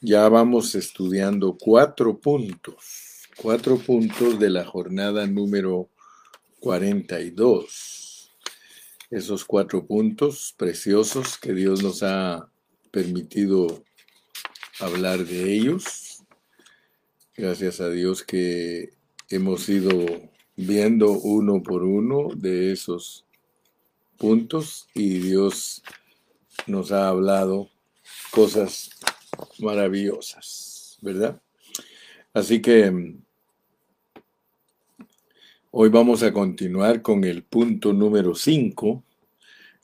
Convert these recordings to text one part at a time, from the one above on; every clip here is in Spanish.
Ya vamos estudiando cuatro puntos, cuatro puntos de la jornada número 42. Esos cuatro puntos preciosos que Dios nos ha permitido hablar de ellos. Gracias a Dios que hemos ido viendo uno por uno de esos puntos y Dios nos ha hablado cosas maravillosas, ¿verdad? Así que mm, hoy vamos a continuar con el punto número 5.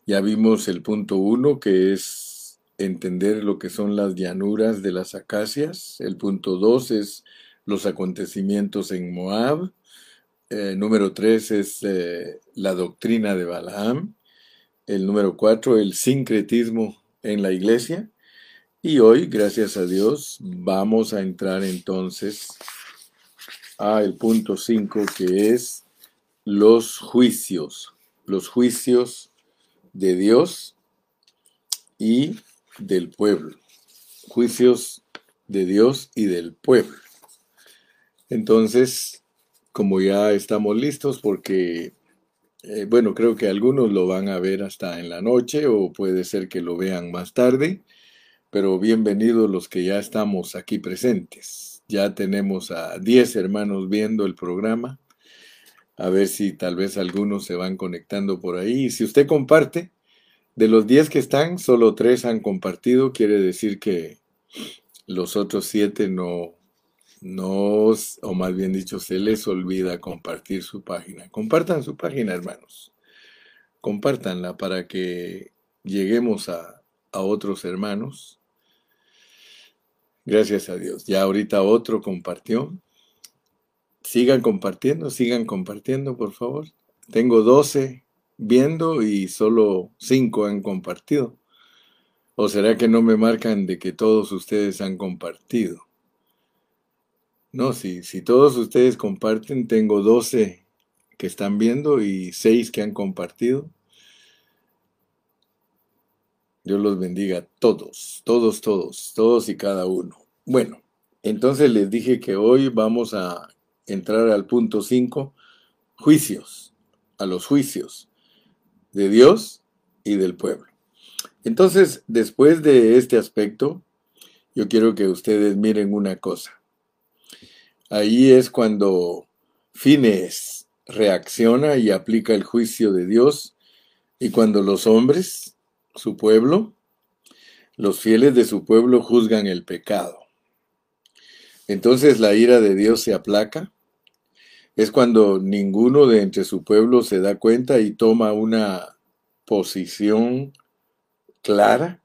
Ya vimos el punto 1 que es entender lo que son las llanuras de las acacias. El punto 2 es los acontecimientos en Moab. Eh, número 3 es eh, la doctrina de Balaam. El número 4, el sincretismo en la iglesia. Y hoy, gracias a Dios, vamos a entrar entonces al punto 5 que es los juicios, los juicios de Dios y del pueblo, juicios de Dios y del pueblo. Entonces, como ya estamos listos, porque, eh, bueno, creo que algunos lo van a ver hasta en la noche o puede ser que lo vean más tarde pero bienvenidos los que ya estamos aquí presentes. Ya tenemos a 10 hermanos viendo el programa. A ver si tal vez algunos se van conectando por ahí. Y si usted comparte, de los 10 que están, solo 3 han compartido. Quiere decir que los otros 7 no, no, o más bien dicho, se les olvida compartir su página. Compartan su página, hermanos. Compártanla para que lleguemos a, a otros hermanos Gracias a Dios. Ya ahorita otro compartió. Sigan compartiendo, sigan compartiendo, por favor. Tengo 12 viendo y solo 5 han compartido. ¿O será que no me marcan de que todos ustedes han compartido? No, si, si todos ustedes comparten, tengo 12 que están viendo y 6 que han compartido. Dios los bendiga todos, todos, todos, todos y cada uno. Bueno, entonces les dije que hoy vamos a entrar al punto 5, juicios, a los juicios de Dios y del pueblo. Entonces, después de este aspecto, yo quiero que ustedes miren una cosa. Ahí es cuando Fines reacciona y aplica el juicio de Dios y cuando los hombres su pueblo, los fieles de su pueblo juzgan el pecado. Entonces la ira de Dios se aplaca. Es cuando ninguno de entre su pueblo se da cuenta y toma una posición clara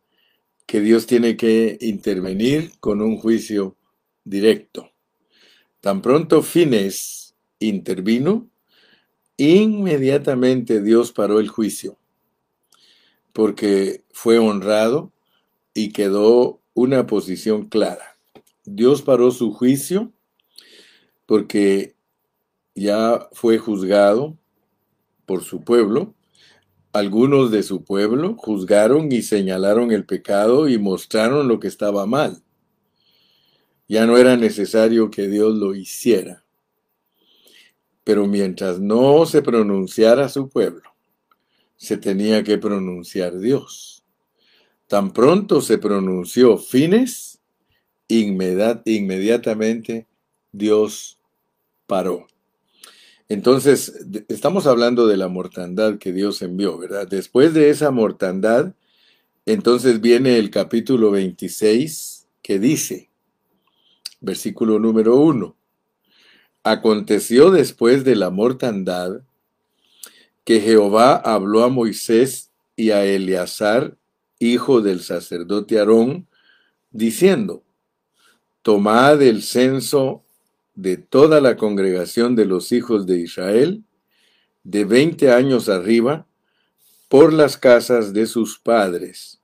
que Dios tiene que intervenir con un juicio directo. Tan pronto Fines intervino, inmediatamente Dios paró el juicio porque fue honrado y quedó una posición clara. Dios paró su juicio porque ya fue juzgado por su pueblo. Algunos de su pueblo juzgaron y señalaron el pecado y mostraron lo que estaba mal. Ya no era necesario que Dios lo hiciera. Pero mientras no se pronunciara su pueblo, se tenía que pronunciar Dios. Tan pronto se pronunció fines, inmediatamente Dios paró. Entonces, estamos hablando de la mortandad que Dios envió, ¿verdad? Después de esa mortandad, entonces viene el capítulo 26 que dice, versículo número 1, aconteció después de la mortandad que Jehová habló a Moisés y a Eleazar, hijo del sacerdote Aarón, diciendo, Tomad el censo de toda la congregación de los hijos de Israel, de veinte años arriba, por las casas de sus padres,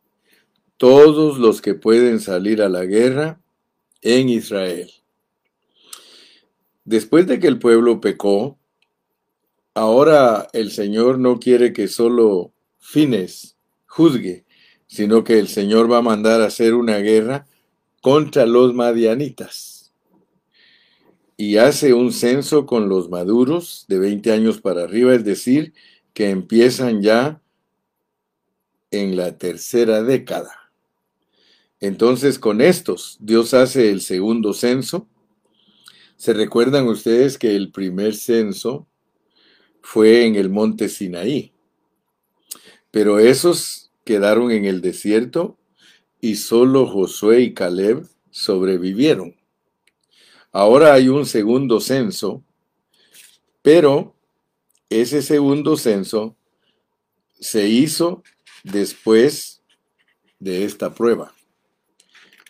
todos los que pueden salir a la guerra en Israel. Después de que el pueblo pecó, Ahora el Señor no quiere que solo Fines juzgue, sino que el Señor va a mandar a hacer una guerra contra los madianitas y hace un censo con los maduros de 20 años para arriba, es decir, que empiezan ya en la tercera década. Entonces, con estos, Dios hace el segundo censo. ¿Se recuerdan ustedes que el primer censo fue en el monte Sinaí? Pero esos quedaron en el desierto y solo Josué y Caleb sobrevivieron. Ahora hay un segundo censo, pero ese segundo censo se hizo después de esta prueba.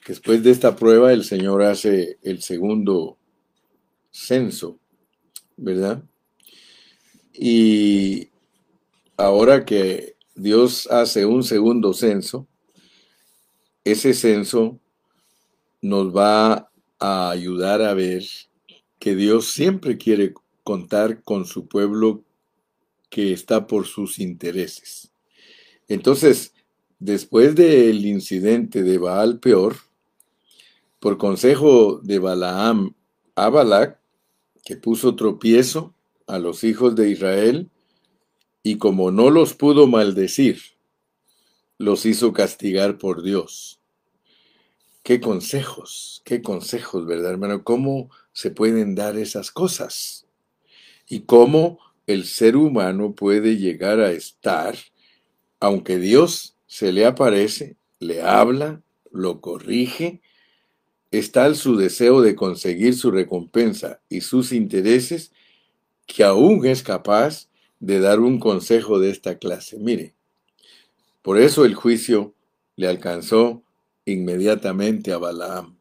Después de esta prueba el Señor hace el segundo censo, ¿verdad? Y ahora que Dios hace un segundo censo, ese censo nos va a ayudar a ver que Dios siempre quiere contar con su pueblo que está por sus intereses. Entonces, después del incidente de Baal peor, por consejo de Balaam a que puso tropiezo a los hijos de Israel, y como no los pudo maldecir, los hizo castigar por Dios. Qué consejos, qué consejos, ¿verdad, hermano? ¿Cómo se pueden dar esas cosas? Y cómo el ser humano puede llegar a estar, aunque Dios se le aparece, le habla, lo corrige, está su deseo de conseguir su recompensa y sus intereses, que aún es capaz de dar un consejo de esta clase. Mire, por eso el juicio le alcanzó inmediatamente a Balaam.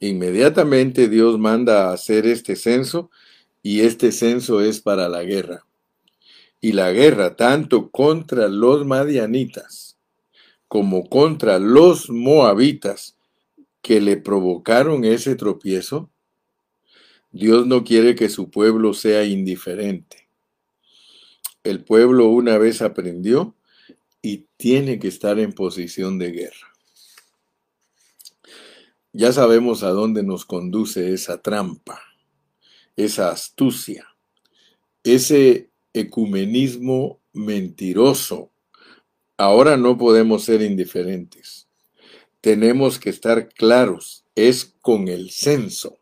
Inmediatamente Dios manda a hacer este censo y este censo es para la guerra. Y la guerra tanto contra los madianitas como contra los moabitas que le provocaron ese tropiezo, Dios no quiere que su pueblo sea indiferente. El pueblo una vez aprendió y tiene que estar en posición de guerra. Ya sabemos a dónde nos conduce esa trampa, esa astucia, ese ecumenismo mentiroso. Ahora no podemos ser indiferentes. Tenemos que estar claros, es con el censo.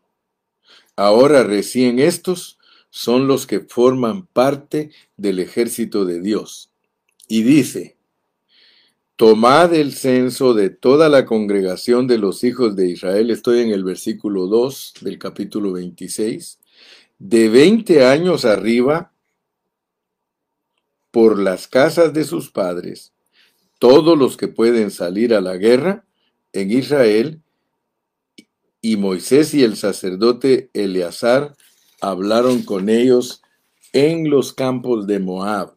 Ahora recién estos son los que forman parte del ejército de Dios. Y dice, Tomad el censo de toda la congregación de los hijos de Israel, estoy en el versículo 2 del capítulo 26, de 20 años arriba, por las casas de sus padres, todos los que pueden salir a la guerra en Israel, y Moisés y el sacerdote Eleazar hablaron con ellos en los campos de Moab,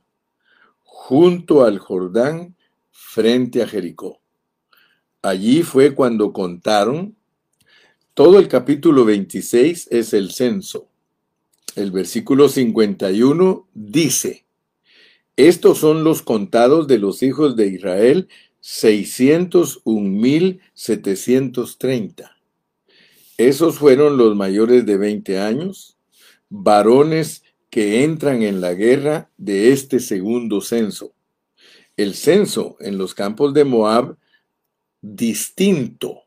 junto al Jordán, frente a Jericó. Allí fue cuando contaron, todo el capítulo 26 es el censo. El versículo 51 dice, estos son los contados de los hijos de Israel, 601.730. Esos fueron los mayores de 20 años, varones que entran en la guerra de este segundo censo el censo en los campos de Moab distinto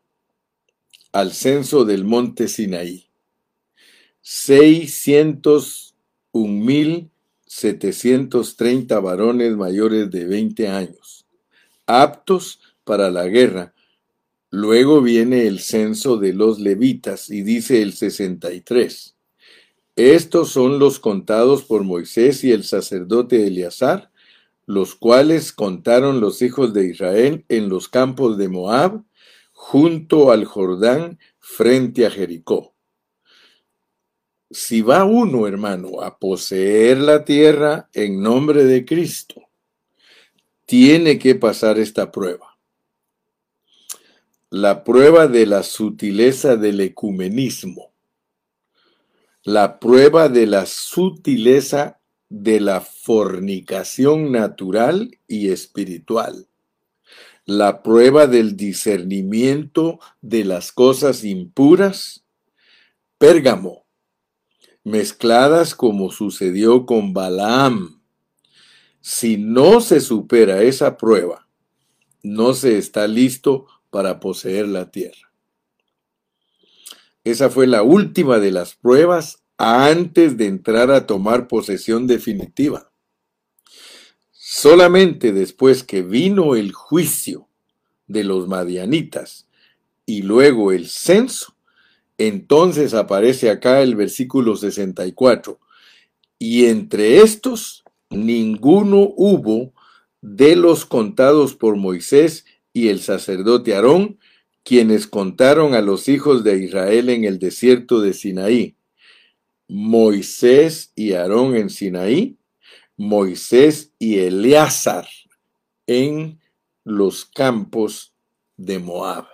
al censo del monte Sinaí. 601.730 varones mayores de 20 años, aptos para la guerra. Luego viene el censo de los levitas y dice el 63. Estos son los contados por Moisés y el sacerdote Eleazar, los cuales contaron los hijos de Israel en los campos de Moab, junto al Jordán, frente a Jericó. Si va uno, hermano, a poseer la tierra en nombre de Cristo, tiene que pasar esta prueba. La prueba de la sutileza del ecumenismo. La prueba de la sutileza de la fornicación natural y espiritual, la prueba del discernimiento de las cosas impuras, Pérgamo, mezcladas como sucedió con Balaam. Si no se supera esa prueba, no se está listo para poseer la tierra. Esa fue la última de las pruebas antes de entrar a tomar posesión definitiva. Solamente después que vino el juicio de los madianitas y luego el censo, entonces aparece acá el versículo 64. Y entre estos, ninguno hubo de los contados por Moisés y el sacerdote Aarón, quienes contaron a los hijos de Israel en el desierto de Sinaí. Moisés y Aarón en Sinaí, Moisés y Eleazar en los campos de Moab.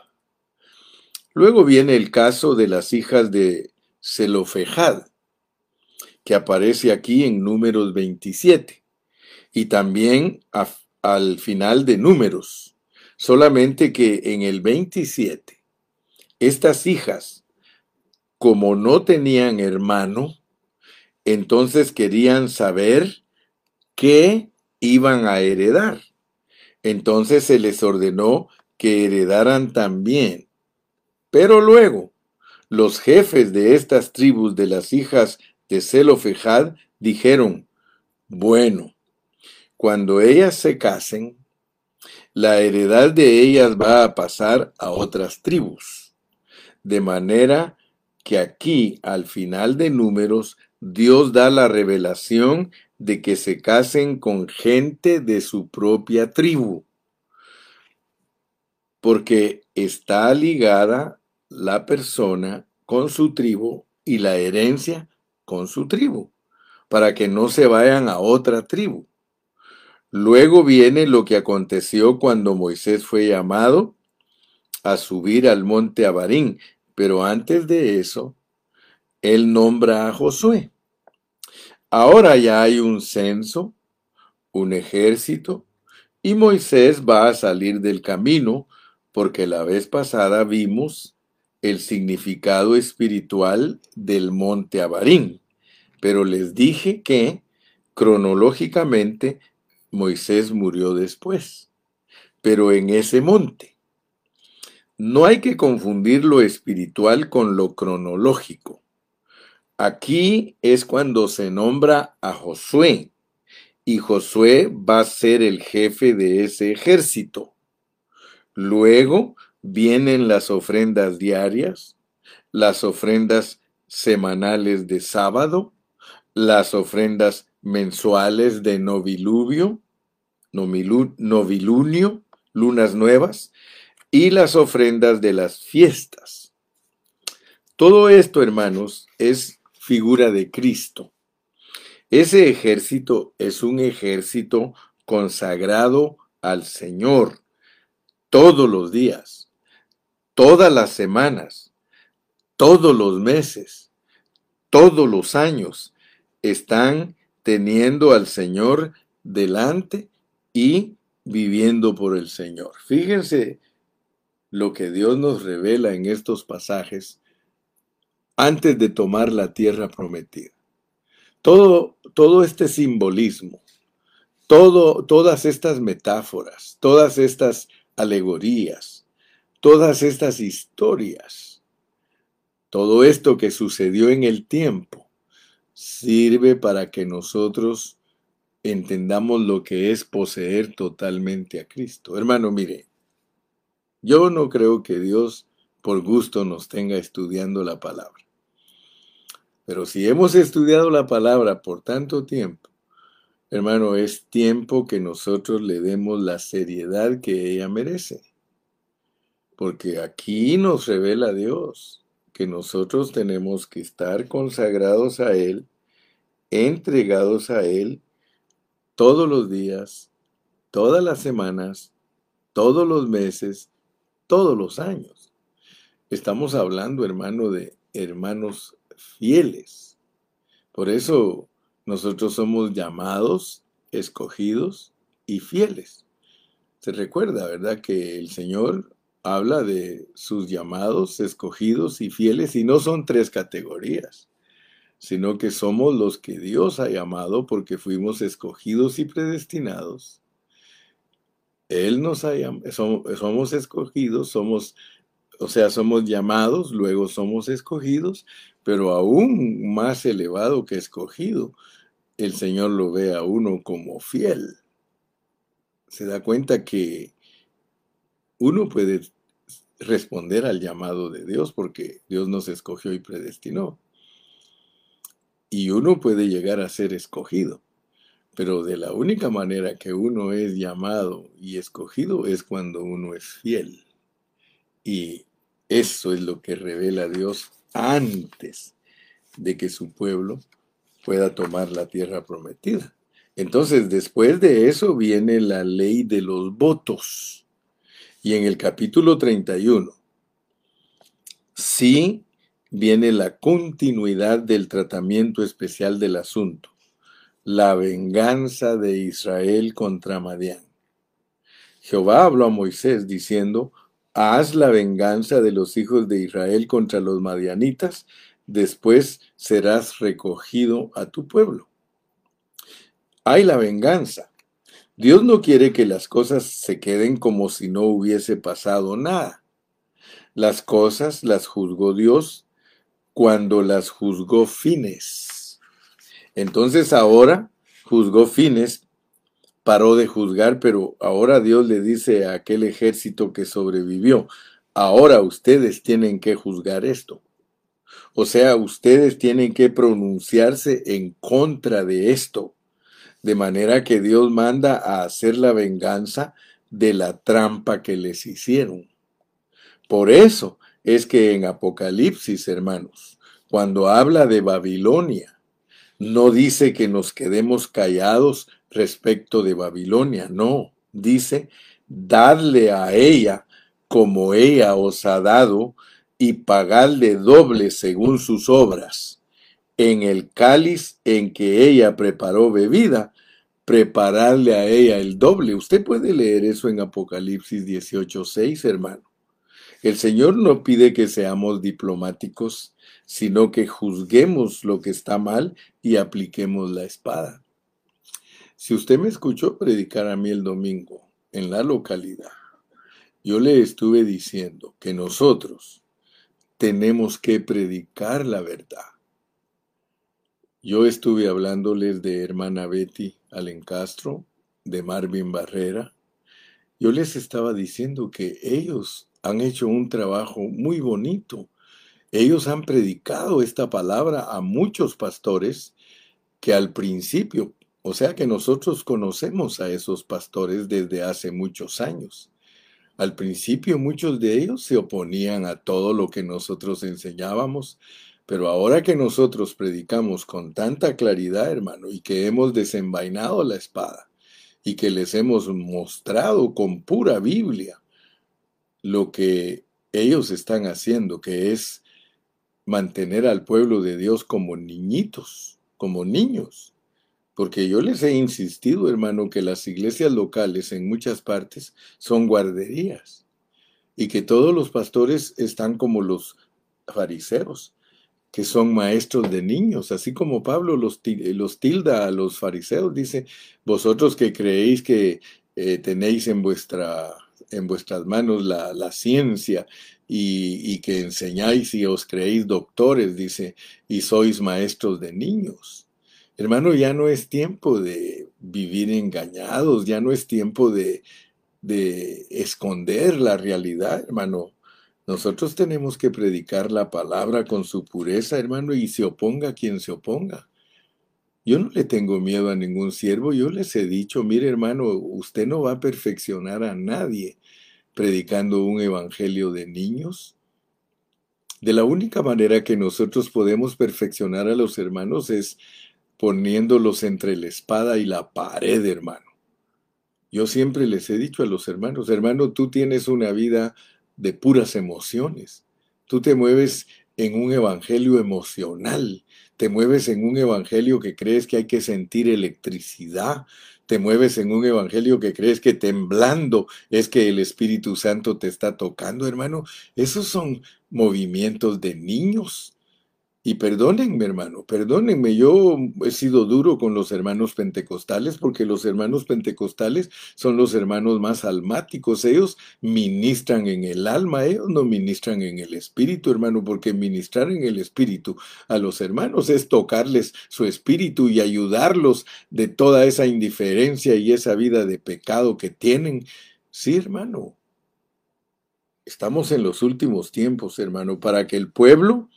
Luego viene el caso de las hijas de Zelofejad, que aparece aquí en números 27, y también al final de números, solamente que en el 27, estas hijas, como no tenían hermano, entonces querían saber qué iban a heredar. Entonces se les ordenó que heredaran también pero luego, los jefes de estas tribus de las hijas de Zelofejad dijeron, bueno, cuando ellas se casen, la heredad de ellas va a pasar a otras tribus. De manera que aquí, al final de números, Dios da la revelación de que se casen con gente de su propia tribu, porque está ligada la persona con su tribu y la herencia con su tribu, para que no se vayan a otra tribu. Luego viene lo que aconteció cuando Moisés fue llamado a subir al monte Abarín, pero antes de eso, él nombra a Josué. Ahora ya hay un censo, un ejército, y Moisés va a salir del camino, porque la vez pasada vimos el significado espiritual del monte Abarín, pero les dije que cronológicamente Moisés murió después, pero en ese monte. No hay que confundir lo espiritual con lo cronológico. Aquí es cuando se nombra a Josué, y Josué va a ser el jefe de ese ejército. Luego vienen las ofrendas diarias, las ofrendas semanales de sábado, las ofrendas mensuales de noviluvio, novilunio, lunas nuevas, y las ofrendas de las fiestas. Todo esto, hermanos, es figura de Cristo. Ese ejército es un ejército consagrado al Señor todos los días todas las semanas, todos los meses, todos los años están teniendo al Señor delante y viviendo por el Señor. Fíjense lo que Dios nos revela en estos pasajes antes de tomar la tierra prometida. Todo, todo este simbolismo, todo, todas estas metáforas, todas estas alegorías, todas estas historias, todo esto que sucedió en el tiempo, sirve para que nosotros entendamos lo que es poseer totalmente a Cristo. Hermano, mire, yo no creo que Dios por gusto nos tenga estudiando la palabra. Pero si hemos estudiado la palabra por tanto tiempo, hermano, es tiempo que nosotros le demos la seriedad que ella merece. Porque aquí nos revela Dios que nosotros tenemos que estar consagrados a Él, entregados a Él todos los días, todas las semanas, todos los meses, todos los años. Estamos hablando, hermano, de hermanos fieles. Por eso nosotros somos llamados, escogidos y fieles. Se recuerda, ¿verdad?, que el Señor habla de sus llamados, escogidos y fieles, y no son tres categorías, sino que somos los que Dios ha llamado porque fuimos escogidos y predestinados. Él nos ha llamado, somos, escogidos, somos, o sea, somos llamados, luego somos escogidos, pero aún más elevado que escogido, el Señor lo ve a uno como fiel. Se da cuenta que uno puede responder al llamado de Dios porque Dios nos escogió y predestinó. Y uno puede llegar a ser escogido. Pero de la única manera que uno es llamado y escogido es cuando uno es fiel. Y eso es lo que revela Dios antes de que su pueblo pueda tomar la tierra prometida. Entonces, después de eso viene la ley de los votos. Y en el capítulo 31, sí viene la continuidad del tratamiento especial del asunto, la venganza de Israel contra Madián. Jehová habló a Moisés diciendo, haz la venganza de los hijos de Israel contra los madianitas, después serás recogido a tu pueblo. Hay la venganza, Dios no quiere que las cosas se queden como si no hubiese pasado nada. Las cosas las juzgó Dios cuando las juzgó fines. Entonces ahora juzgó fines, paró de juzgar, pero ahora Dios le dice a aquel ejército que sobrevivió, ahora ustedes tienen que juzgar esto. O sea, ustedes tienen que pronunciarse en contra de esto de manera que Dios manda a hacer la venganza de la trampa que les hicieron. Por eso es que en Apocalipsis, hermanos, cuando habla de Babilonia, no dice que nos quedemos callados respecto de Babilonia, no, dice, dadle a ella como ella os ha dado y pagadle doble según sus obras en el cáliz en que ella preparó bebida, prepararle a ella el doble. Usted puede leer eso en Apocalipsis 18:6, hermano. El Señor no pide que seamos diplomáticos, sino que juzguemos lo que está mal y apliquemos la espada. Si usted me escuchó predicar a mí el domingo en la localidad, yo le estuve diciendo que nosotros tenemos que predicar la verdad yo estuve hablándoles de hermana Betty Alencastro, de Marvin Barrera. Yo les estaba diciendo que ellos han hecho un trabajo muy bonito. Ellos han predicado esta palabra a muchos pastores que al principio, o sea que nosotros conocemos a esos pastores desde hace muchos años. Al principio muchos de ellos se oponían a todo lo que nosotros enseñábamos, pero ahora que nosotros predicamos con tanta claridad, hermano, y que hemos desenvainado la espada, y que les hemos mostrado con pura Biblia lo que ellos están haciendo, que es mantener al pueblo de Dios como niñitos, como niños. Porque yo les he insistido, hermano, que las iglesias locales en muchas partes son guarderías y que todos los pastores están como los fariseos, que son maestros de niños, así como Pablo los, tilda a los fariseos, dice, vosotros que creéis que eh, tenéis en, vuestra, en vuestras manos la, la ciencia y, y, que enseñáis y os creéis doctores, dice, y sois maestros de niños. Hermano, ya no es tiempo de vivir engañados, ya no es tiempo de, de esconder la realidad, hermano. Nosotros tenemos que predicar la palabra con su pureza, hermano, y se oponga quien se oponga. Yo no le tengo miedo a ningún siervo, yo les he dicho, mire hermano, usted no va a perfeccionar a nadie predicando un evangelio de niños. De la única manera que nosotros podemos perfeccionar a los hermanos es poniéndolos entre la espada y la pared, hermano. Yo siempre les he dicho a los hermanos, hermano, tú tienes una vida de puras emociones. Tú te mueves en un evangelio emocional, te mueves en un evangelio que crees que hay que sentir electricidad, te mueves en un evangelio que crees que temblando es que el Espíritu Santo te está tocando, hermano. Esos son movimientos de niños. Y perdónenme, hermano, perdónenme, yo he sido duro con los hermanos pentecostales porque los hermanos pentecostales son los hermanos más almáticos. Ellos ministran en el alma, ellos no ministran en el espíritu, hermano, porque ministrar en el espíritu a los hermanos es tocarles su espíritu y ayudarlos de toda esa indiferencia y esa vida de pecado que tienen. Sí, hermano. Estamos en los últimos tiempos, hermano, para que el pueblo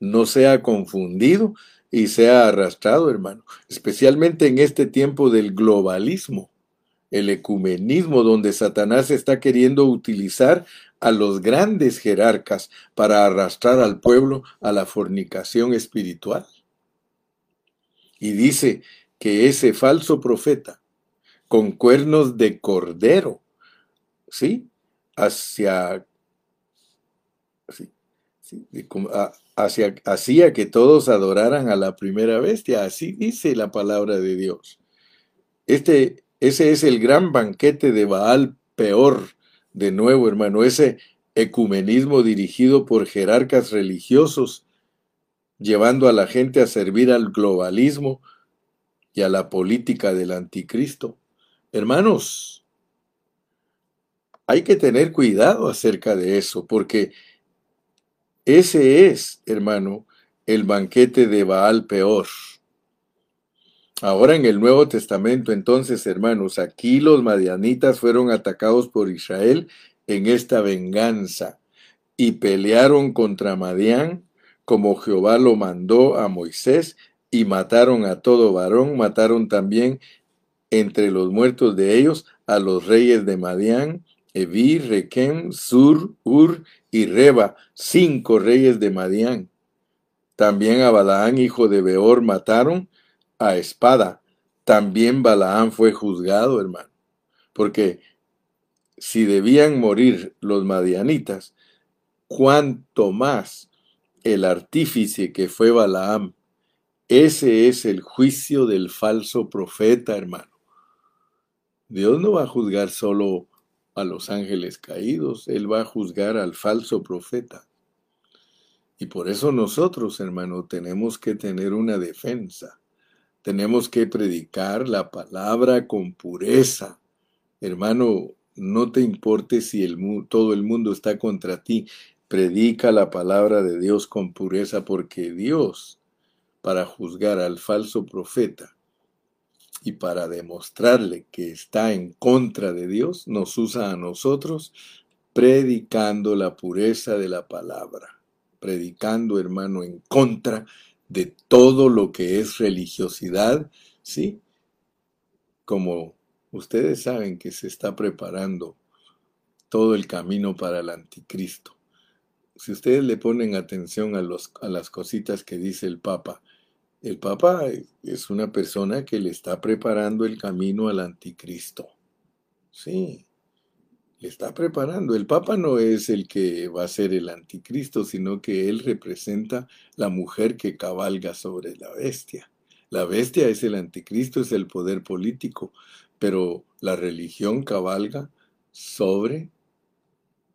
no sea confundido y sea arrastrado, hermano, especialmente en este tiempo del globalismo, el ecumenismo, donde Satanás está queriendo utilizar a los grandes jerarcas para arrastrar al pueblo a la fornicación espiritual. Y dice que ese falso profeta, con cuernos de cordero, ¿sí? Hacia, ¿sí? Hacía que todos adoraran a la primera bestia. Así dice la palabra de Dios. Este, ese es el gran banquete de Baal peor, de nuevo, hermano, ese ecumenismo dirigido por jerarcas religiosos, llevando a la gente a servir al globalismo y a la política del anticristo. Hermanos, hay que tener cuidado acerca de eso, porque ese es, hermano, el banquete de Baal peor. Ahora en el Nuevo Testamento, entonces, hermanos, aquí los madianitas fueron atacados por Israel en esta venganza y pelearon contra Madián como Jehová lo mandó a Moisés y mataron a todo varón, mataron también entre los muertos de ellos a los reyes de Madián, Evi, Requem, Sur, Ur y Reba, cinco reyes de Madián. También a Balaán, hijo de Beor, mataron a espada. También Balaán fue juzgado, hermano. Porque si debían morir los madianitas, cuánto más el artífice que fue Balaam. Ese es el juicio del falso profeta, hermano. Dios no va a juzgar solo a los ángeles caídos, Él va a juzgar al falso profeta. Y por eso nosotros, hermano, tenemos que tener una defensa. Tenemos que predicar la palabra con pureza. Hermano, no te importe si el, todo el mundo está contra ti. Predica la palabra de Dios con pureza porque Dios, para juzgar al falso profeta, y para demostrarle que está en contra de Dios, nos usa a nosotros predicando la pureza de la palabra, predicando, hermano, en contra de todo lo que es religiosidad, ¿sí? Como ustedes saben que se está preparando todo el camino para el anticristo. Si ustedes le ponen atención a, los, a las cositas que dice el Papa, el Papa es una persona que le está preparando el camino al anticristo. Sí, le está preparando. El Papa no es el que va a ser el anticristo, sino que él representa la mujer que cabalga sobre la bestia. La bestia es el anticristo, es el poder político, pero la religión cabalga sobre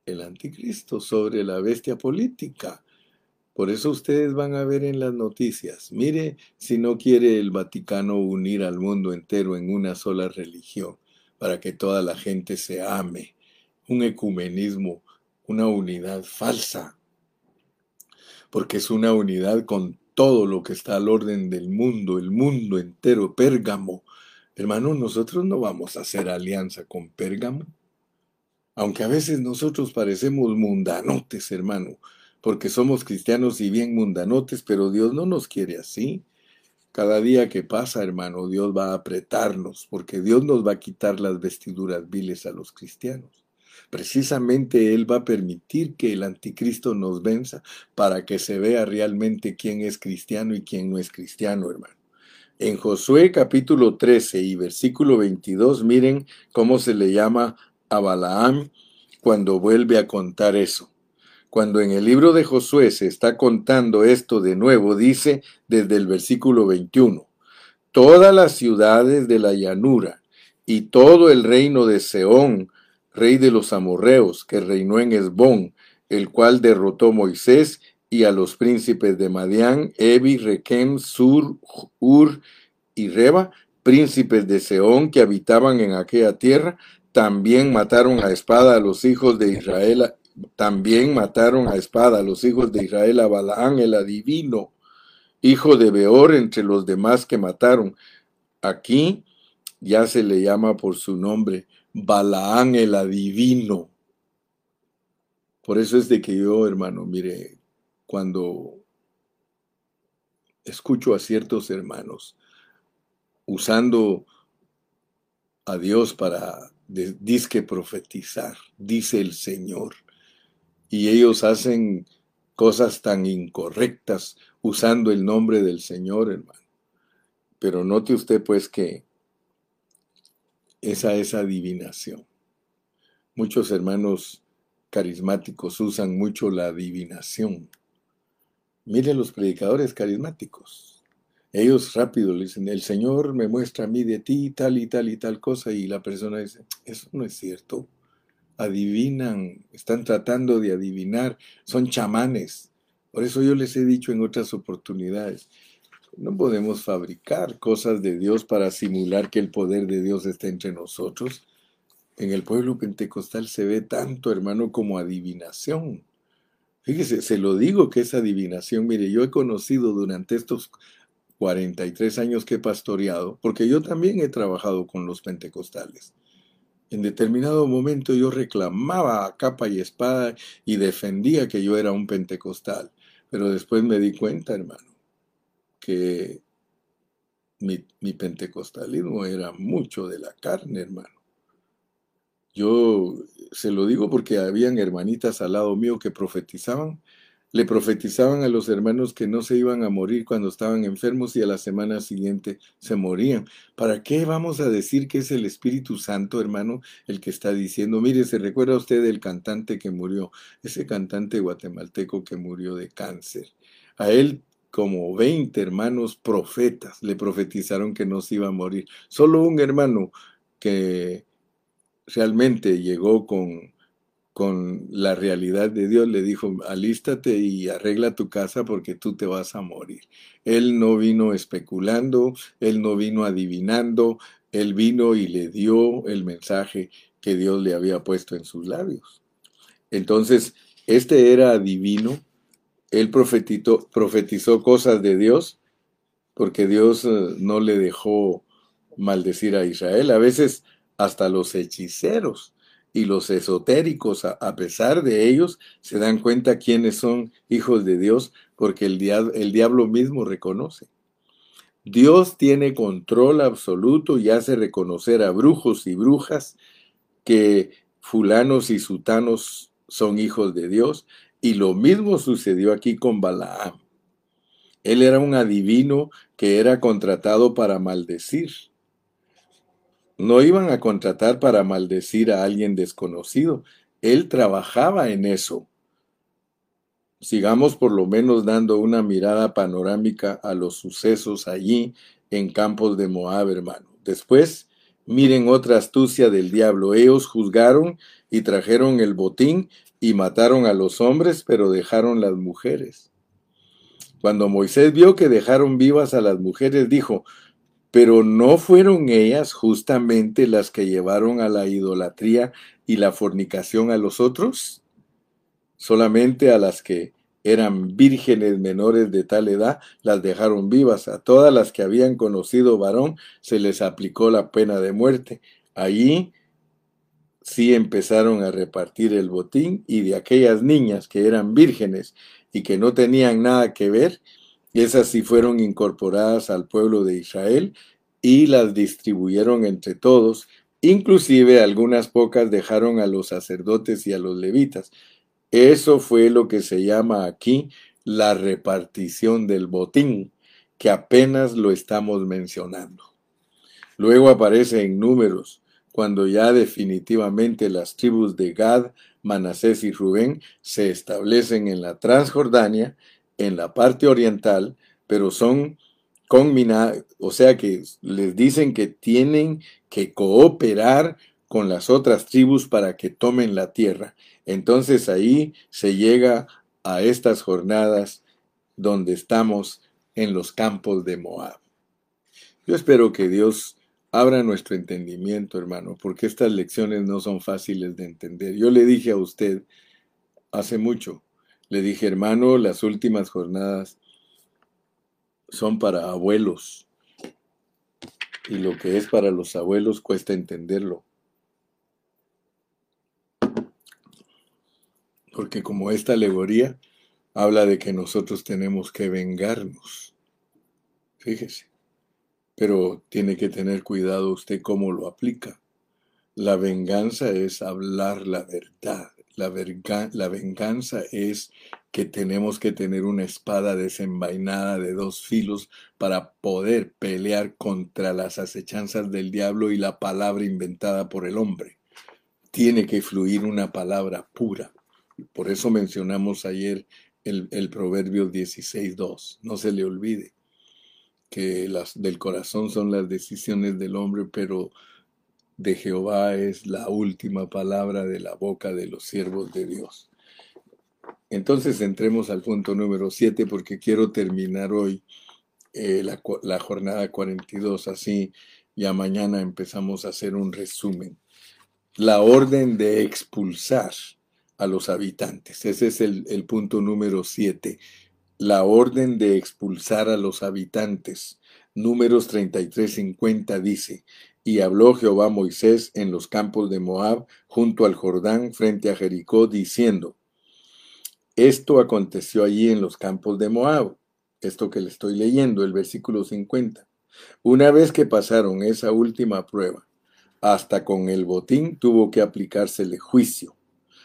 el anticristo, sobre la bestia política. Por eso ustedes van a ver en las noticias, mire si no quiere el Vaticano unir al mundo entero en una sola religión, para que toda la gente se ame, un ecumenismo, una unidad falsa, porque es una unidad con todo lo que está al orden del mundo, el mundo entero, Pérgamo. Hermano, nosotros no vamos a hacer alianza con Pérgamo, aunque a veces nosotros parecemos mundanotes, hermano porque somos cristianos y bien mundanotes, pero Dios no nos quiere así. Cada día que pasa, hermano, Dios va a apretarnos, porque Dios nos va a quitar las vestiduras viles a los cristianos. Precisamente Él va a permitir que el anticristo nos venza para que se vea realmente quién es cristiano y quién no es cristiano, hermano. En Josué capítulo 13 y versículo 22, miren cómo se le llama a Balaam cuando vuelve a contar eso. Cuando en el libro de Josué se está contando esto de nuevo, dice desde el versículo 21, todas las ciudades de la llanura y todo el reino de Seón, rey de los amorreos, que reinó en Esbón, el cual derrotó Moisés y a los príncipes de Madián, Evi, Requem, Sur, Ur y Reba, príncipes de Seón que habitaban en aquella tierra, también mataron a espada a los hijos de Israel, también mataron a espada a los hijos de Israel a Balaán el adivino, hijo de Beor entre los demás que mataron. Aquí ya se le llama por su nombre, Balaán el adivino. Por eso es de que yo, hermano, mire, cuando escucho a ciertos hermanos usando a Dios para disque profetizar, dice el Señor, y ellos hacen cosas tan incorrectas usando el nombre del Señor, hermano. Pero note usted pues que esa es adivinación. Muchos hermanos carismáticos usan mucho la adivinación. Miren los predicadores carismáticos. Ellos rápido le dicen, el Señor me muestra a mí de ti tal y tal y tal cosa y la persona dice, eso no es cierto. Adivinan, están tratando de adivinar, son chamanes. Por eso yo les he dicho en otras oportunidades, no podemos fabricar cosas de Dios para simular que el poder de Dios está entre nosotros. En el pueblo pentecostal se ve tanto, hermano, como adivinación. Fíjese, se lo digo que es adivinación. Mire, yo he conocido durante estos 43 años que he pastoreado, porque yo también he trabajado con los pentecostales. En determinado momento yo reclamaba a capa y espada y defendía que yo era un pentecostal, pero después me di cuenta, hermano, que mi, pentecostalismo era mucho de la carne, hermano. Yo se lo digo porque habían hermanitas al lado mío que profetizaban, le profetizaban a los hermanos que no se iban a morir cuando estaban enfermos y a la semana siguiente se morían. ¿Para qué vamos a decir que es el Espíritu Santo, hermano, el que está diciendo? Mire, ¿se recuerda usted del cantante que murió? Ese cantante guatemalteco que murió de cáncer. A él como 20 hermanos profetas le profetizaron que no se iba a morir. Solo un hermano que realmente llegó con, con la realidad de Dios le dijo, alístate y arregla tu casa porque tú te vas a morir. Él no vino especulando, él no vino adivinando, él vino y le dio el mensaje que Dios le había puesto en sus labios. Entonces, este era divino él profetizó, profetizó cosas de Dios, porque Dios eh, no le dejó maldecir a Israel. A veces hasta los hechiceros y los esotéricos, a, pesar de ellos, se dan cuenta quiénes son hijos de Dios, porque el, el diablo mismo reconoce. Dios tiene control absoluto y hace reconocer a brujos y brujas que fulanos y sutanos son hijos de Dios y lo mismo sucedió aquí con Balaam. Él era un adivino que era contratado para maldecir. No iban a contratar para maldecir a alguien desconocido. Él trabajaba en eso. Sigamos por lo menos dando una mirada panorámica a los sucesos allí en campos de Moab, hermano. Después, miren otra astucia del diablo. Ellos juzgaron y trajeron el botín y mataron a los hombres, pero dejaron las mujeres. Cuando Moisés vio que dejaron vivas a las mujeres, dijo, pero no fueron ellas justamente las que llevaron a la idolatría y la fornicación a los otros, solamente a las que eran vírgenes menores de tal edad, las dejaron vivas. A todas las que habían conocido varón se les aplicó la pena de muerte. Allí sí empezaron a repartir el botín y de aquellas niñas que eran vírgenes y que no tenían nada que ver, esas sí fueron incorporadas al pueblo de Israel y las distribuyeron entre todos, inclusive algunas pocas dejaron a los sacerdotes y a los levitas. Eso fue lo que se llama aquí la repartición del botín, que apenas lo estamos mencionando. Luego aparece en números cuando ya definitivamente las tribus de Gad, Manasés y Rubén se establecen en la Transjordania, en la parte oriental, pero son o sea que les dicen que tienen que cooperar con las otras tribus para que tomen la tierra. Entonces ahí se llega a estas jornadas donde estamos en los campos de Moab. Yo espero que Dios abra nuestro entendimiento, hermano, porque estas lecciones no son fáciles de entender. Yo le dije a usted hace mucho, le dije, hermano, las últimas jornadas son para abuelos. Y lo que es para los abuelos cuesta entenderlo. Porque como esta alegoría habla de que nosotros tenemos que vengarnos. Fíjese. Pero tiene que tener cuidado usted cómo lo aplica. La venganza es hablar la verdad. La, venganza es que tenemos que tener una espada desenvainada de dos filos para poder pelear contra las acechanzas del diablo y la palabra inventada por el hombre. Tiene que fluir una palabra pura. Por eso mencionamos ayer el, el Proverbio 16.2. No se le olvide que las del corazón son las decisiones del hombre, pero de Jehová es la última palabra de la boca de los siervos de Dios. Entonces entremos al punto número 7 porque quiero terminar hoy eh, la, la, jornada 42 así. Ya mañana empezamos a hacer un resumen. La orden de expulsar a los habitantes. Ese es el, punto número 7. La orden de expulsar a los habitantes. Números 33-50 dice, y habló Jehová a Moisés en los campos de Moab, junto al Jordán, frente a Jericó, diciendo, esto aconteció allí en los campos de Moab. Esto que le estoy leyendo, el versículo 50. Una vez que pasaron esa última prueba, hasta con el botín tuvo que aplicársele juicio.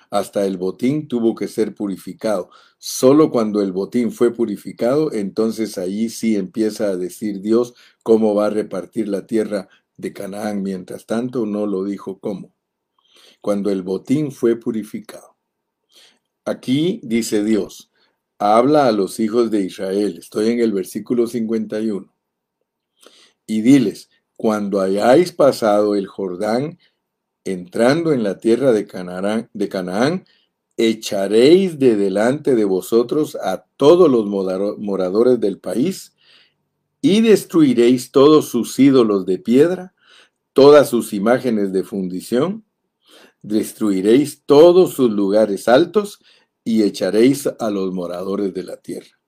Hasta el botín tuvo que ser purificado. Solo cuando el botín fue purificado, entonces allí sí empieza a decir Dios cómo va a repartir la tierra de Canaán. Mientras tanto, no lo dijo cómo. Cuando el botín fue purificado. Aquí dice Dios, habla a los hijos de Israel, estoy en el versículo 51, y diles, cuando hayáis pasado el Jordán, entrando en la tierra de Canaán, de Canaán, echaréis de delante de vosotros a todos los moradores del país, y destruiréis todos sus ídolos de piedra, todas sus imágenes de fundición, destruiréis todos sus lugares altos y echaréis a los moradores de la tierra.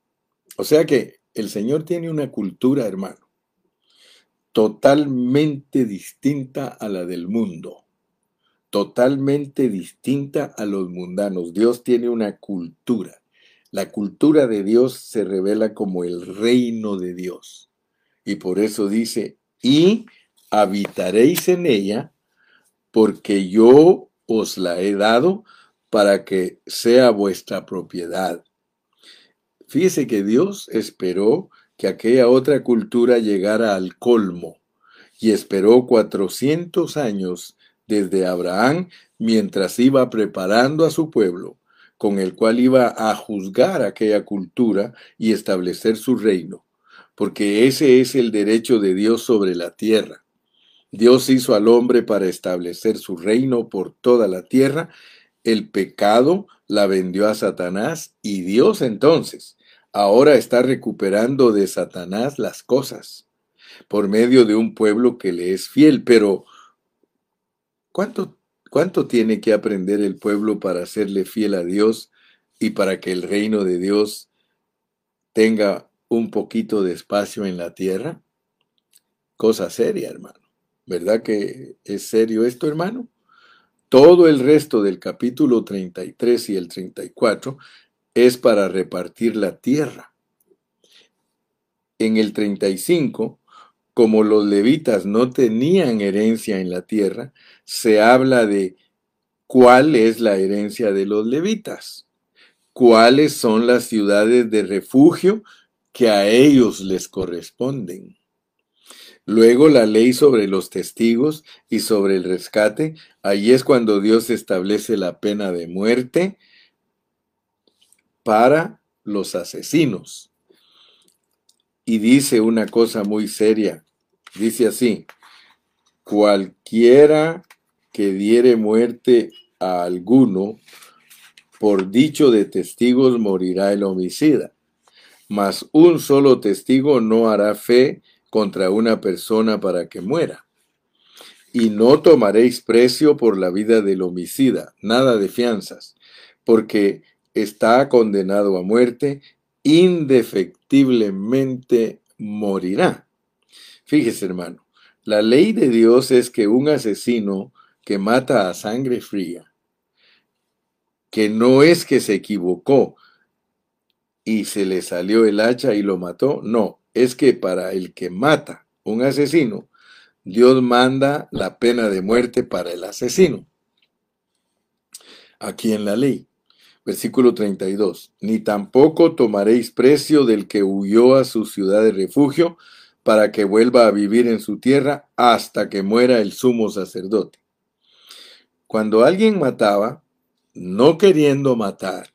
O sea que el Señor tiene una cultura, hermano, totalmente distinta a la del mundo, totalmente distinta a los mundanos. Dios tiene una cultura. La cultura de Dios se revela como el reino de Dios. Y por eso dice, y habitaréis en ella, porque yo os la he dado para que sea vuestra propiedad. Fíjese que Dios esperó que aquella otra cultura llegara al colmo y esperó cuatrocientos años desde Abraham mientras iba preparando a su pueblo, con el cual iba a juzgar aquella cultura y establecer su reino, porque ese es el derecho de Dios sobre la tierra. Dios hizo al hombre para establecer su reino por toda la tierra el pecado la vendió a Satanás y Dios entonces ahora está recuperando de Satanás las cosas por medio de un pueblo que le es fiel. Pero, ¿cuánto, cuánto tiene que aprender el pueblo para serle fiel a Dios y para que el reino de Dios tenga un poquito de espacio en la tierra? Cosa seria, hermano. ¿Verdad que es serio esto, hermano? Todo el resto del capítulo 33 y el 34 es para repartir la tierra. En el 35, como los levitas no tenían herencia en la tierra, se habla de cuál es la herencia de los levitas, cuáles son las ciudades de refugio que a ellos les corresponden. Luego la ley sobre los testigos y sobre el rescate, ahí es cuando Dios establece la pena de muerte para los asesinos. y dice una cosa muy seria. Dice así, cualquiera que diere muerte a alguno, por dicho de testigos morirá el homicida. Mas un solo testigo no hará fe contra una persona para que muera. Y no tomaréis precio por la vida del homicida, nada de fianzas, porque está condenado a muerte, indefectiblemente morirá. Fíjese, hermano, la ley de Dios es que un asesino que mata a sangre fría, que no es que se equivocó y se le salió el hacha y lo mató, no, es que para el que mata un asesino, Dios manda la pena de muerte para el asesino. Aquí en la ley. Versículo 32. Ni tampoco tomaréis precio del que huyó a su ciudad de refugio para que vuelva a vivir en su tierra hasta que muera el sumo sacerdote. Cuando alguien mataba, no queriendo matar,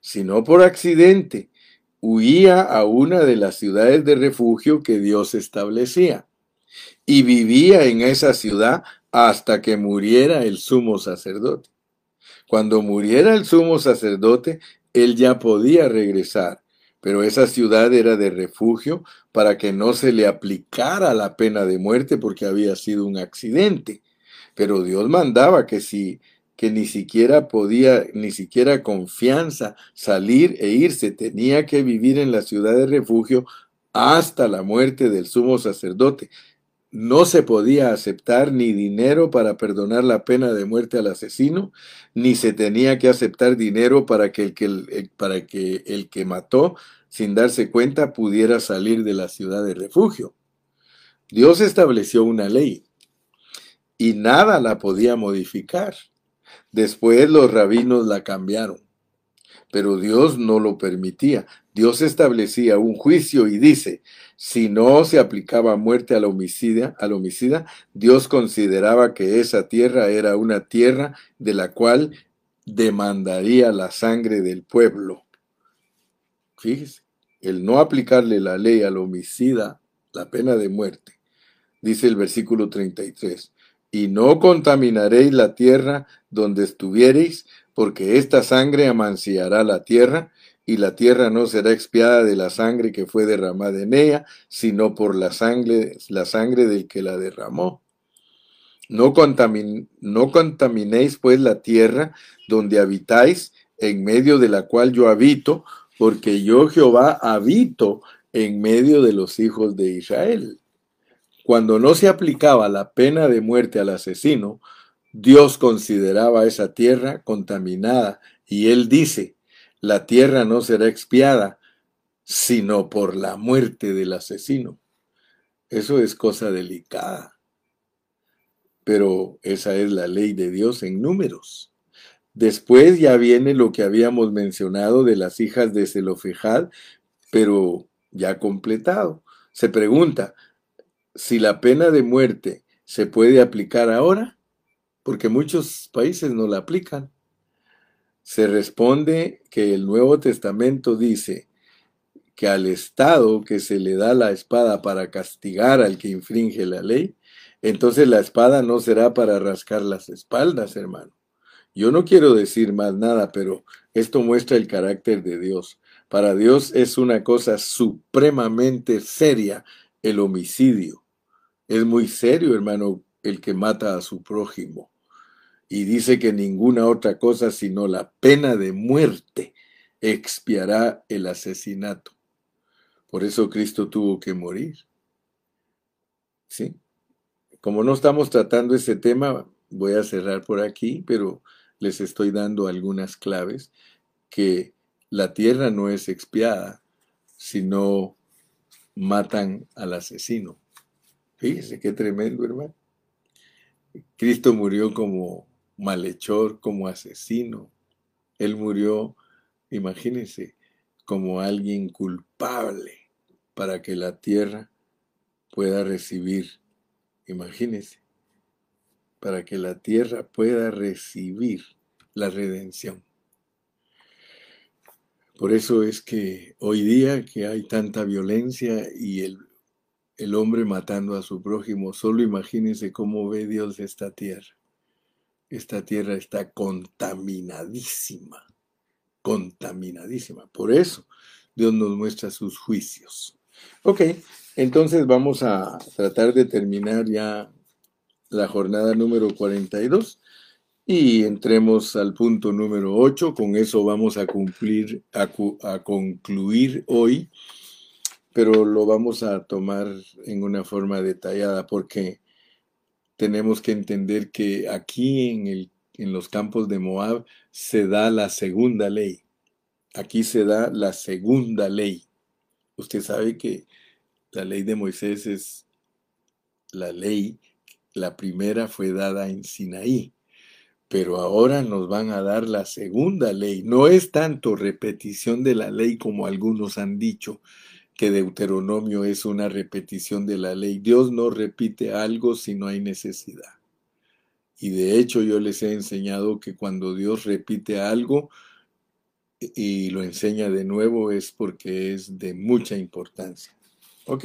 sino por accidente, huía a una de las ciudades de refugio que Dios establecía y vivía en esa ciudad hasta que muriera el sumo sacerdote. Cuando muriera el sumo sacerdote, él ya podía regresar, pero esa ciudad era de refugio para que no se le aplicara la pena de muerte porque había sido un accidente. Pero Dios mandaba que si que ni siquiera podía, ni siquiera confianza salir e irse, tenía que vivir en la ciudad de refugio hasta la muerte del sumo sacerdote. No se podía aceptar ni dinero para perdonar la pena de muerte al asesino, ni se tenía que aceptar dinero para que el que, para que, el que mató, sin darse cuenta, pudiera salir de la ciudad de refugio. Dios estableció una ley y nada la podía modificar. Después los rabinos la cambiaron, pero Dios no lo permitía. Dios establecía un juicio y dice, si no se aplicaba muerte al homicida, al homicida, Dios consideraba que esa tierra era una tierra de la cual demandaría la sangre del pueblo. Fíjese, el no aplicarle la ley al homicida, la pena de muerte, dice el versículo 33, y no contaminaréis la tierra donde estuviereis, porque esta sangre amanciará la tierra, y la tierra no será expiada de la sangre que fue derramada en ella, sino por la sangre, la sangre del que la derramó. No, no contaminéis pues la tierra donde habitáis, en medio de la cual yo habito, porque yo Jehová habito en medio de los hijos de Israel. Cuando no se aplicaba la pena de muerte al asesino, Dios consideraba esa tierra contaminada y él dice, la tierra no será expiada, sino por la muerte del asesino. Eso es cosa delicada. Pero esa es la ley de Dios en números. Después ya viene lo que habíamos mencionado de las hijas de Zelofejad, pero ya completado. Se pregunta si la pena de muerte se puede aplicar ahora, porque muchos países no la aplican se responde que el Nuevo Testamento dice que al Estado que se le da la espada para castigar al que infringe la ley, entonces la espada no será para rascar las espaldas, hermano. Yo no quiero decir más nada, pero esto muestra el carácter de Dios. Para Dios es una cosa supremamente seria el homicidio. Es muy serio, hermano, el que mata a su prójimo y dice que ninguna otra cosa sino la pena de muerte expiará el asesinato. Por eso Cristo tuvo que morir. ¿Sí? Como no estamos tratando ese tema, voy a cerrar por aquí, pero les estoy dando algunas claves que la tierra no es expiada, sino matan al asesino. Fíjese qué tremendo, hermano. Cristo murió como malhechor, como asesino. Él murió, imagínense, como alguien culpable para que la tierra pueda recibir, imagínense, para que la tierra pueda recibir la redención. Por eso es que hoy día que hay tanta violencia y el, el hombre matando a su prójimo, solo imagínense cómo ve Dios esta tierra. Esta tierra está contaminadísima, contaminadísima. Por eso Dios nos muestra sus juicios. Ok, entonces vamos a tratar de terminar ya la jornada número 42 y entremos al punto número 8. Con eso vamos a cumplir, a, a concluir hoy, pero lo vamos a tomar en una forma detallada porque tenemos que entender que aquí en, los campos de Moab se da la segunda ley. Aquí se da la segunda ley. Usted sabe que la ley de Moisés es la ley, la primera fue dada en Sinaí, pero ahora nos van a dar la segunda ley. No es tanto repetición de la ley como algunos han dicho, que Deuteronomio es una repetición de la ley. Dios no repite algo si no hay necesidad. Y de hecho yo les he enseñado que cuando Dios repite algo, y lo enseña de nuevo es porque es de mucha importancia. Ok,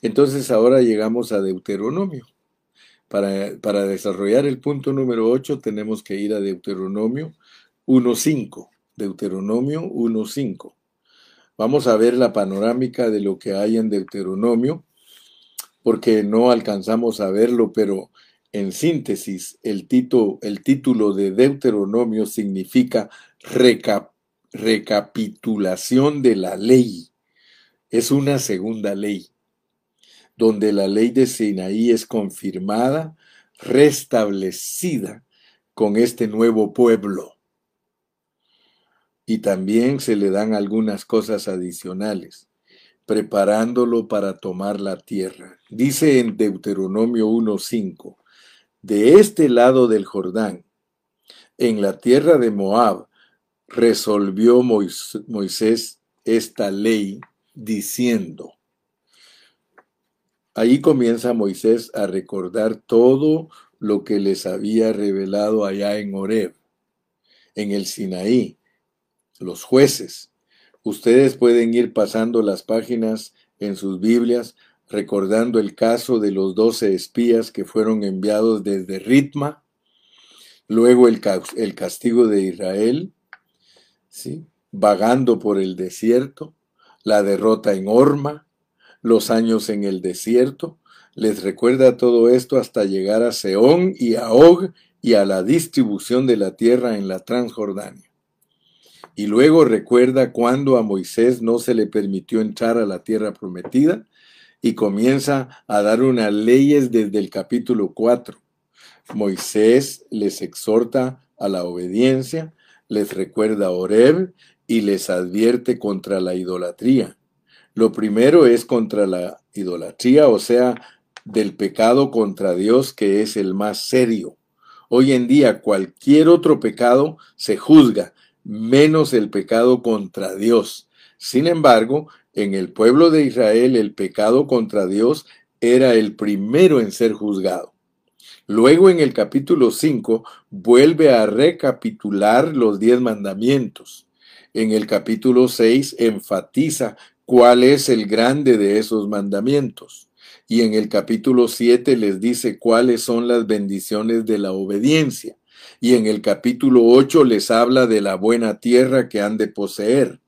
entonces ahora llegamos a Deuteronomio. Para, para desarrollar el punto número 8 tenemos que ir a Deuteronomio 1.5. Deuteronomio 1.5. Vamos a ver la panorámica de lo que hay en Deuteronomio, porque no alcanzamos a verlo, pero en síntesis, el, título de Deuteronomio significa recapitulación de la ley. Es una segunda ley, donde la ley de Sinaí es confirmada, restablecida con este nuevo pueblo. Y también se le dan algunas cosas adicionales, preparándolo para tomar la tierra. Dice en Deuteronomio 1.5, de este lado del Jordán, en la tierra de Moab, resolvió Moisés esta ley diciendo, ahí comienza Moisés a recordar todo lo que les había revelado allá en Horeb, en el Sinaí, los jueces. Ustedes pueden ir pasando las páginas en sus Biblias recordando el caso de los doce espías que fueron enviados desde Ritma, luego el, el castigo de Israel, vagando por el desierto, la derrota en Orma, los años en el desierto, les recuerda todo esto hasta llegar a Seón y a Og y a la distribución de la tierra en la Transjordania. Y luego recuerda cuando a Moisés no se le permitió entrar a la tierra prometida y comienza a dar unas leyes desde el capítulo 4. Moisés les exhorta a la obediencia, les recuerda Oreb y les advierte contra la idolatría. Lo primero es contra la idolatría, o sea, del pecado contra Dios, que es el más serio. Hoy en día cualquier otro pecado se juzga, menos el pecado contra Dios. Sin embargo, en el pueblo de Israel el pecado contra Dios era el primero en ser juzgado. Luego en el capítulo 5 vuelve a recapitular los diez mandamientos. En el capítulo 6 enfatiza cuál es el grande de esos mandamientos. Y en el capítulo 7 les dice cuáles son las bendiciones de la obediencia. Y en el capítulo 8 les habla de la buena tierra que han de poseer.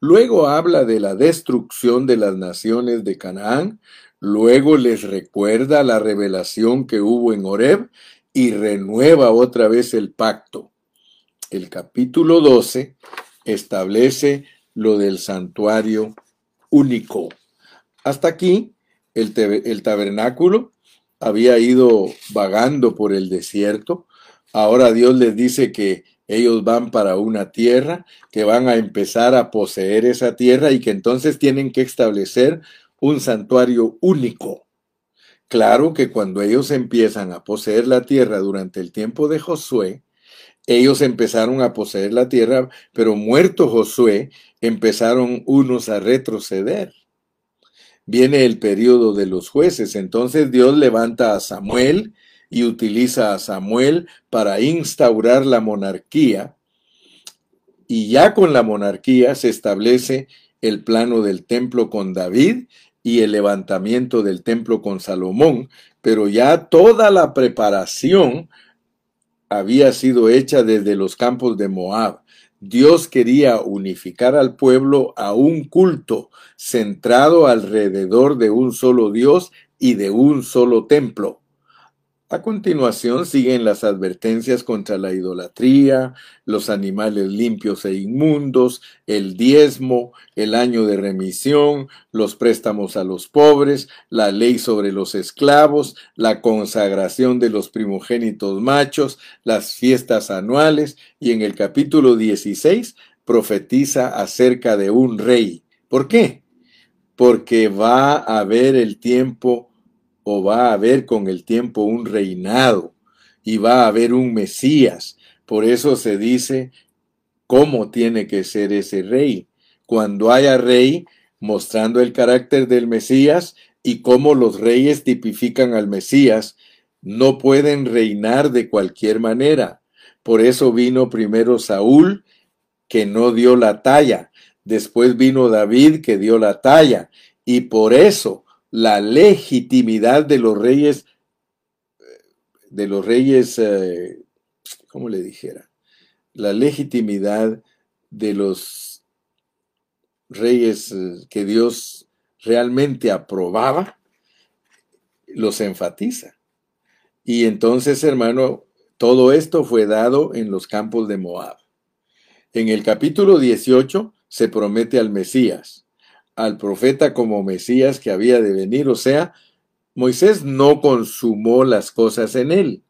Luego habla de la destrucción de las naciones de Canaán, Luego les recuerda la revelación que hubo en Horeb y renueva otra vez el pacto. El capítulo 12 establece lo del santuario único. Hasta aquí el, el tabernáculo había ido vagando por el desierto. Ahora Dios les dice que ellos van para una tierra, que van a empezar a poseer esa tierra y que entonces tienen que establecer un santuario único. Claro que cuando ellos empiezan a poseer la tierra durante el tiempo de Josué, ellos empezaron a poseer la tierra, pero muerto Josué, empezaron unos a retroceder. Viene el periodo de los jueces, entonces Dios levanta a Samuel y utiliza a Samuel para instaurar la monarquía Y ya con la monarquía se establece el plano del templo con David y el levantamiento del templo con Salomón, pero ya toda la preparación había sido hecha desde los campos de Moab. Dios quería unificar al pueblo a un culto centrado alrededor de un solo Dios y de un solo templo. A continuación siguen las advertencias contra la idolatría, los animales limpios e inmundos, el diezmo, el año de remisión, los préstamos a los pobres, la ley sobre los esclavos, la consagración de los primogénitos machos, las fiestas anuales y en el capítulo 16 profetiza acerca de un rey. ¿Por qué? Porque va a haber el tiempo o va a haber con el tiempo un reinado y va a haber un Mesías. Por eso se dice cómo tiene que ser ese rey. Cuando haya rey, mostrando el carácter del Mesías y cómo los reyes tipifican al Mesías, no pueden reinar de cualquier manera. Por eso vino primero Saúl, que no dio la talla. Después vino David, que dio la talla. Y por eso la legitimidad de los reyes, de los reyes, eh, ¿cómo le dijera? La legitimidad de los reyes eh, que Dios realmente aprobaba, los enfatiza. Y entonces, hermano, todo esto fue dado en los campos de Moab. En el capítulo 18 se promete al Mesías al profeta como Mesías que había de venir, o sea, Moisés no consumó las cosas en él.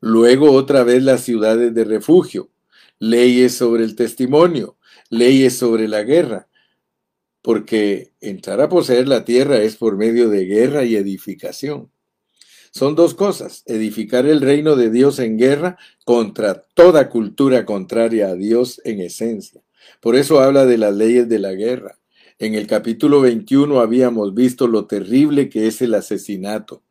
Luego otra vez las ciudades de refugio, leyes sobre el testimonio, leyes sobre la guerra, porque entrar a poseer la tierra es por medio de guerra y edificación. Son dos cosas, edificar el reino de Dios en guerra contra toda cultura contraria a Dios en esencia. Por eso habla de las leyes de la guerra. En el capítulo 21 habíamos visto lo terrible que es el asesinato.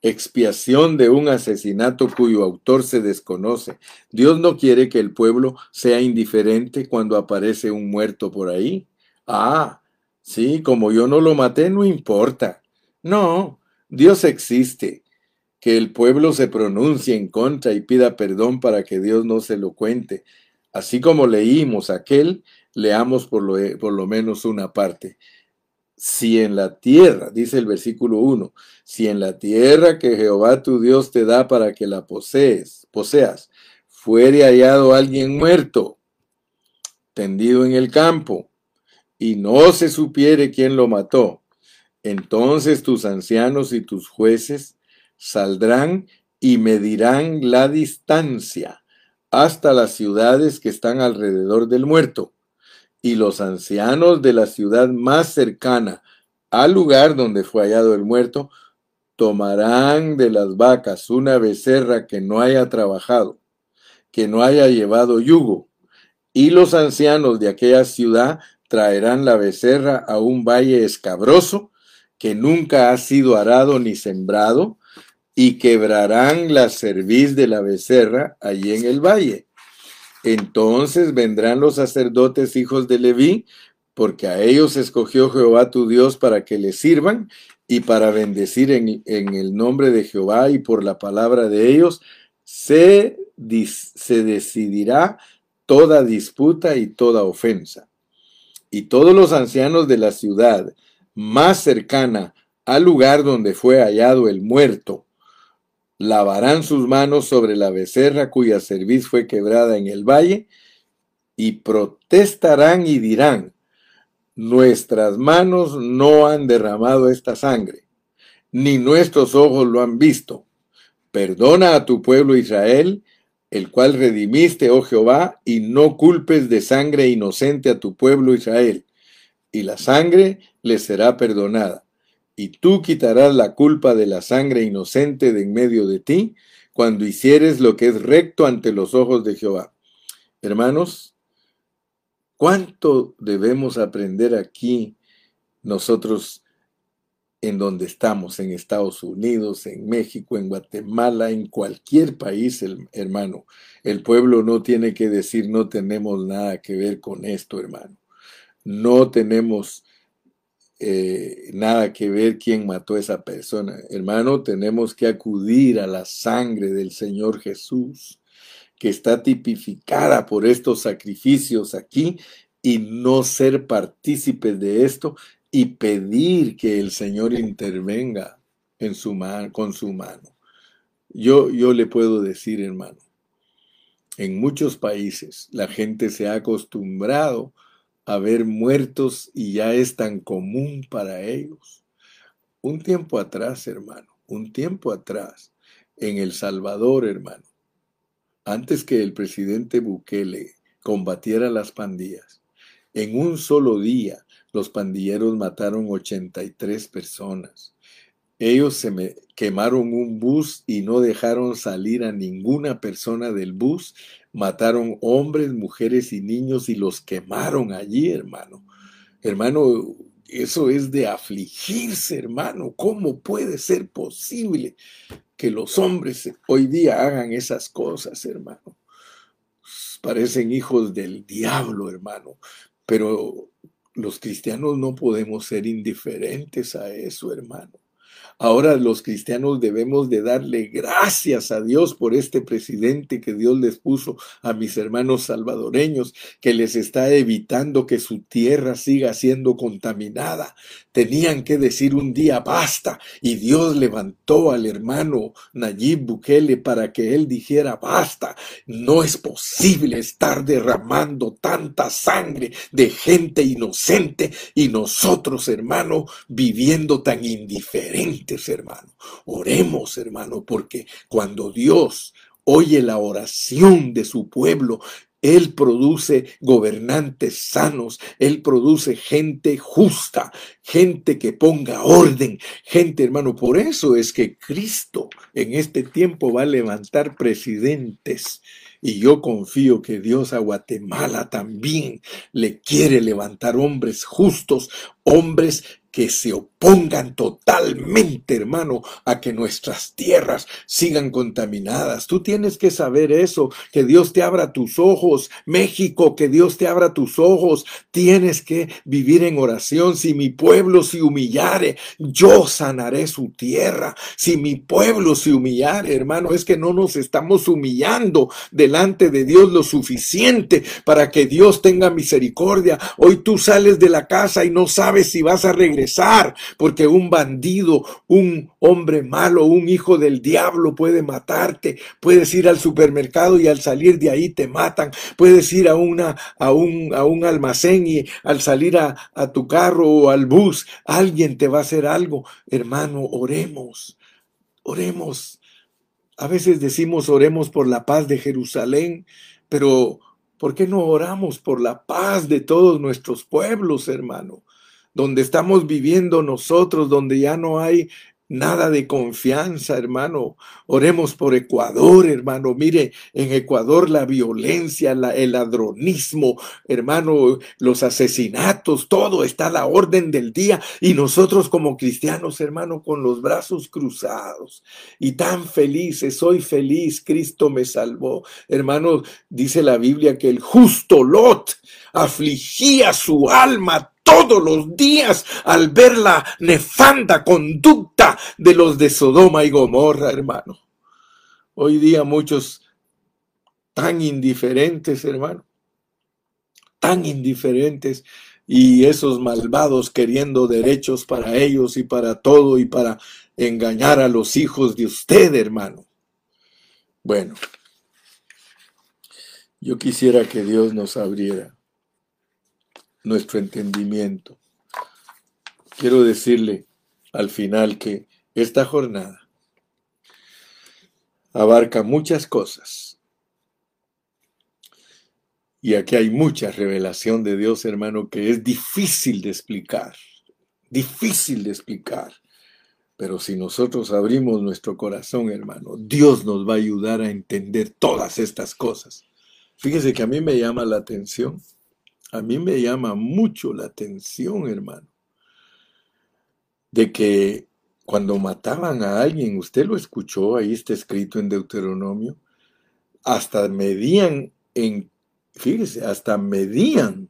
Expiación de un asesinato cuyo autor se desconoce. Dios no quiere que el pueblo sea indiferente cuando aparece un muerto por ahí. Ah, sí, como yo no lo maté, no importa. No, Dios existe. Que el pueblo se pronuncie en contra y pida perdón para que Dios no se lo cuente. Así como leímos aquel Leamos por lo, por lo menos una parte. Si en la tierra, dice el versículo 1, si en la tierra que Jehová tu Dios te da para que la posees, poseas, fuere hallado alguien muerto, tendido en el campo, y no se supiere quién lo mató, entonces tus ancianos y tus jueces saldrán y medirán la distancia hasta las ciudades que están alrededor del muerto y los ancianos de la ciudad más cercana al lugar donde fue hallado el muerto, tomarán de las vacas una becerra que no haya trabajado, que no haya llevado yugo, y los ancianos de aquella ciudad traerán la becerra a un valle escabroso que nunca ha sido arado ni sembrado, y quebrarán la cerviz de la becerra allí en el valle entonces vendrán los sacerdotes hijos de Leví, porque a ellos escogió Jehová tu Dios para que le sirvan y para bendecir en, el nombre de Jehová y por la palabra de ellos, se, se decidirá toda disputa y toda ofensa. Y todos los ancianos de la ciudad más cercana al lugar donde fue hallado el muerto, lavarán sus manos sobre la becerra cuya cerviz fue quebrada en el valle, y protestarán y dirán, nuestras manos no han derramado esta sangre, ni nuestros ojos lo han visto. Perdona a tu pueblo Israel, el cual redimiste, oh Jehová, y no culpes de sangre inocente a tu pueblo Israel, y la sangre le será perdonada y tú quitarás la culpa de la sangre inocente de en medio de ti, cuando hicieres lo que es recto ante los ojos de Jehová. Hermanos, ¿cuánto debemos aprender aquí nosotros en donde estamos, en Estados Unidos, en México, en Guatemala, en cualquier país, hermano. El pueblo no tiene que decir no tenemos nada que ver con esto, hermano. No tenemos eh, nada que ver quién mató a esa persona. Hermano, tenemos que acudir a la sangre del Señor Jesús, que está tipificada por estos sacrificios aquí, y no ser partícipes de esto y pedir que el Señor intervenga en su con su mano. Yo, yo le puedo decir, hermano, en muchos países la gente se ha acostumbrado a ver muertos y ya es tan común para ellos. Un tiempo atrás, hermano, un tiempo atrás, en El Salvador, hermano, antes que el presidente Bukele combatiera las pandillas, en un solo día los pandilleros mataron 83 personas. Ellos se me quemaron un bus y no dejaron salir a ninguna persona del bus. Mataron hombres, mujeres y niños y los quemaron allí, hermano. Hermano, eso es de afligirse, hermano. ¿Cómo puede ser posible que los hombres hoy día hagan esas cosas, hermano? Parecen hijos del diablo, hermano. Pero los cristianos no podemos ser indiferentes a eso, hermano. Ahora los cristianos debemos de darle gracias a Dios por este presidente que Dios les puso a mis hermanos salvadoreños, que les está evitando que su tierra siga siendo contaminada. Tenían que decir un día basta y Dios levantó al hermano Nayib Bukele para que él dijera basta. No es posible estar derramando tanta sangre de gente inocente y nosotros, hermano, viviendo tan indiferente hermano. Oremos, hermano, porque cuando Dios oye la oración de su pueblo, él produce gobernantes sanos, Él produce gente justa, gente que ponga orden, gente hermano. Por eso es que Cristo en este tiempo va a levantar presidentes. Y yo confío que Dios a Guatemala también le quiere levantar hombres justos, hombres que se opongan totalmente, hermano, a que nuestras tierras sigan contaminadas. Tú tienes que saber eso, que Dios te abra tus ojos, México, que Dios te abra tus ojos. Tienes que vivir en oración. Si mi pueblo se humillare, yo sanaré su tierra. Si mi pueblo se humillare, hermano, es que no nos estamos humillando delante de Dios lo suficiente para que Dios tenga misericordia. Hoy tú sales de la casa y no sabes si vas a regresar porque un bandido, un hombre malo, un hijo del diablo puede matarte. Puedes ir al supermercado y al salir de ahí te matan. Puedes ir a, una, a, un, a un almacén y al salir a, a tu carro o al bus, alguien te va a hacer algo. Hermano, oremos, oremos. A veces decimos oremos por la paz de Jerusalén, pero ¿por qué no oramos por la paz de todos nuestros pueblos, hermano? Donde estamos viviendo nosotros, donde ya no hay nada de confianza, hermano. Oremos por Ecuador, hermano. Mire, en Ecuador la violencia, el ladronismo, hermano, los asesinatos, todo está a la orden del día. Y nosotros como cristianos, hermano, con los brazos cruzados y tan felices, soy feliz, Cristo me salvó. Hermano, dice la Biblia que el justo Lot afligía su alma todos los días al ver la nefanda conducta de los de Sodoma y Gomorra, hermano. Hoy día muchos tan indiferentes, hermano, tan indiferentes y esos malvados queriendo derechos para ellos y para todo y para engañar a los hijos de usted, hermano. Bueno, yo quisiera que Dios nos abriera nuestro entendimiento. Quiero decirle al final que esta jornada abarca muchas cosas. Y aquí hay mucha revelación de Dios, hermano, que es difícil de explicar, difícil de explicar. Pero si nosotros abrimos nuestro corazón, hermano, Dios nos va a ayudar a entender todas estas cosas. Fíjese que a mí me llama la atención a mí me llama mucho la atención, hermano. de que cuando mataban a alguien, usted lo escuchó, ahí está escrito en Deuteronomio, hasta medían en, fíjese, hasta medían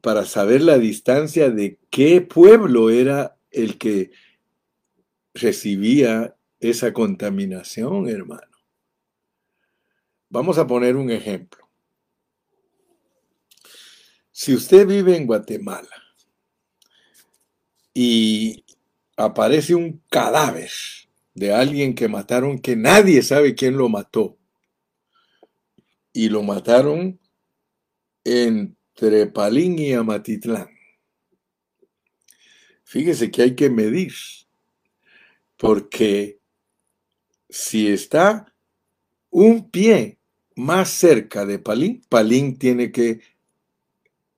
para saber la distancia de qué pueblo era el que recibía esa contaminación, hermano. Vamos a poner un ejemplo. Si usted vive en Guatemala y aparece un cadáver de alguien que mataron, que nadie sabe quién lo mató, y lo mataron entre Palín y Amatitlán. Fíjese que hay que medir, porque si está un pie más cerca de Palín, Palín tiene que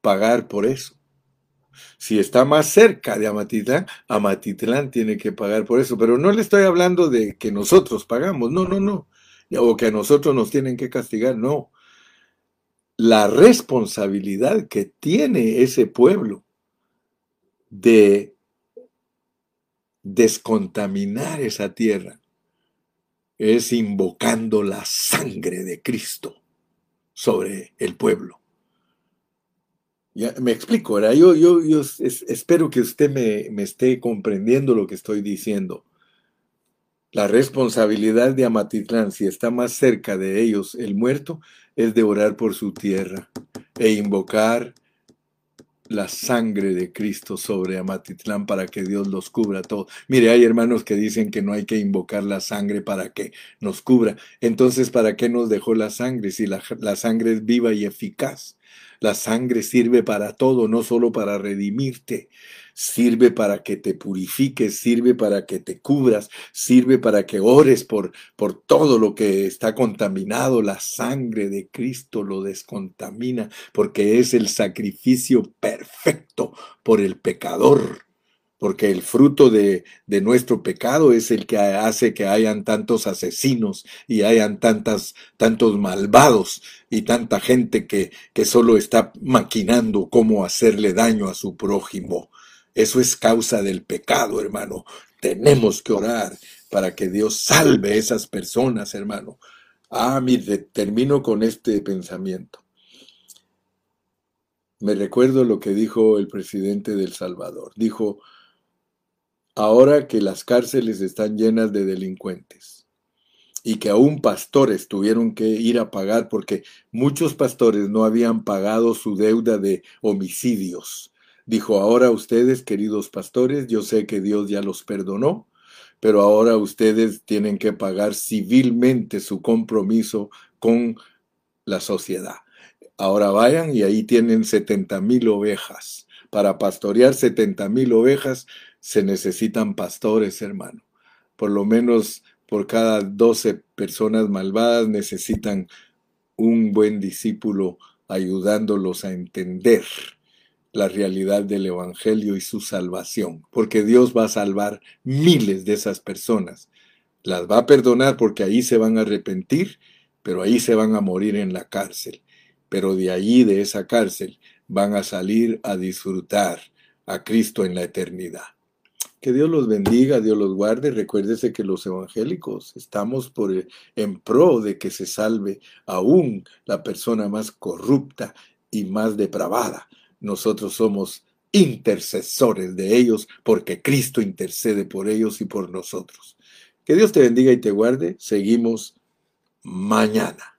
pagar por eso. Si está más cerca de Amatitlán, Amatitlán tiene que pagar por eso. Pero no le estoy hablando de que nosotros pagamos, no, no, no. O que a nosotros nos tienen que castigar, no. La responsabilidad que tiene ese pueblo de descontaminar esa tierra es invocando la sangre de Cristo sobre el pueblo. Ya, me explico, ¿verdad? Yo, yo, yo espero que usted me, me esté comprendiendo lo que estoy diciendo. La responsabilidad de Amatitlán, si está más cerca de ellos el muerto, es de orar por su tierra e invocar la sangre de Cristo sobre Amatitlán para que Dios los cubra todo. Mire, hay hermanos que dicen que no hay que invocar la sangre para que nos cubra. Entonces, ¿para qué nos dejó la sangre si la, la sangre es viva y eficaz? La sangre sirve para todo, no solo para redimirte, sirve para que te purifiques, sirve para que te cubras, sirve para que ores por, por todo lo que está contaminado. La sangre de Cristo lo descontamina porque es el sacrificio perfecto por el pecador porque el fruto de, de, nuestro pecado es el que hace que hayan tantos asesinos y hayan tantas, tantos malvados y tanta gente que, que solo está maquinando cómo hacerle daño a su prójimo. Eso es causa del pecado, hermano. Tenemos que orar para que Dios salve a esas personas, hermano. Ah, mire, termino con este pensamiento. Me recuerdo lo que dijo el presidente del Salvador. Dijo, ahora que las cárceles están llenas de delincuentes y que aún pastores tuvieron que ir a pagar porque muchos pastores no habían pagado su deuda de homicidios Dijo, ahora ustedes, queridos pastores, yo sé que Dios ya los perdonó, pero ahora ustedes tienen que pagar civilmente su compromiso con la sociedad. Ahora vayan y ahí tienen 70 mil ovejas. Para pastorear 70 mil ovejas se necesitan pastores, hermano. Por lo menos por cada 12 personas malvadas necesitan un buen discípulo ayudándolos a entender la realidad del Evangelio y su salvación, porque Dios va a salvar miles de esas personas. Las va a perdonar porque ahí se van a arrepentir, pero ahí se van a morir en la cárcel. Pero de allí, de esa cárcel, van a salir a disfrutar a Cristo en la eternidad. Que Dios los bendiga, Dios los guarde. Recuérdese que los evangélicos estamos por en pro de que se salve aún la persona más corrupta y más depravada nosotros somos intercesores de ellos porque Cristo intercede por ellos y por nosotros. Que Dios te bendiga y te guarde. Seguimos mañana.